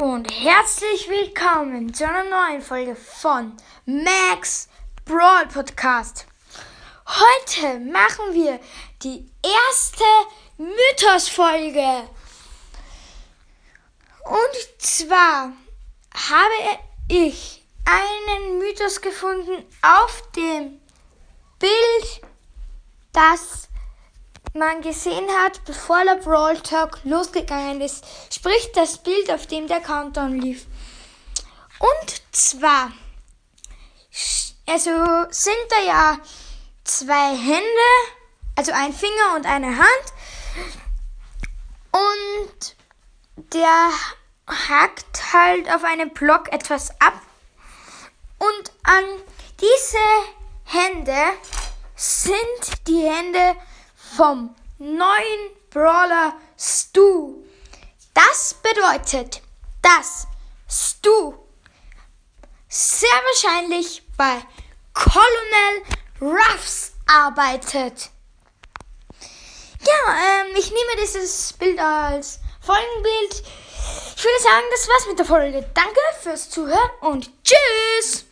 und herzlich willkommen zu einer neuen Folge von Max Brawl Podcast. Heute machen wir die erste Mythos-Folge. Und zwar habe ich einen Mythos gefunden auf dem Bild, das man gesehen hat, bevor der Brawl Talk losgegangen ist. Sprich das Bild, auf dem der Countdown lief. Und zwar, also sind da ja zwei Hände, also ein Finger und eine Hand. Und der hackt halt auf einem Block etwas ab. Und an diese Hände sind die Hände vom neuen Brawler Stu. Das bedeutet, dass Stu sehr wahrscheinlich bei Colonel Ruffs arbeitet. Ja, ähm, ich nehme dieses Bild als Folgenbild. Ich würde sagen, das war's mit der Folge. Danke fürs Zuhören und tschüss!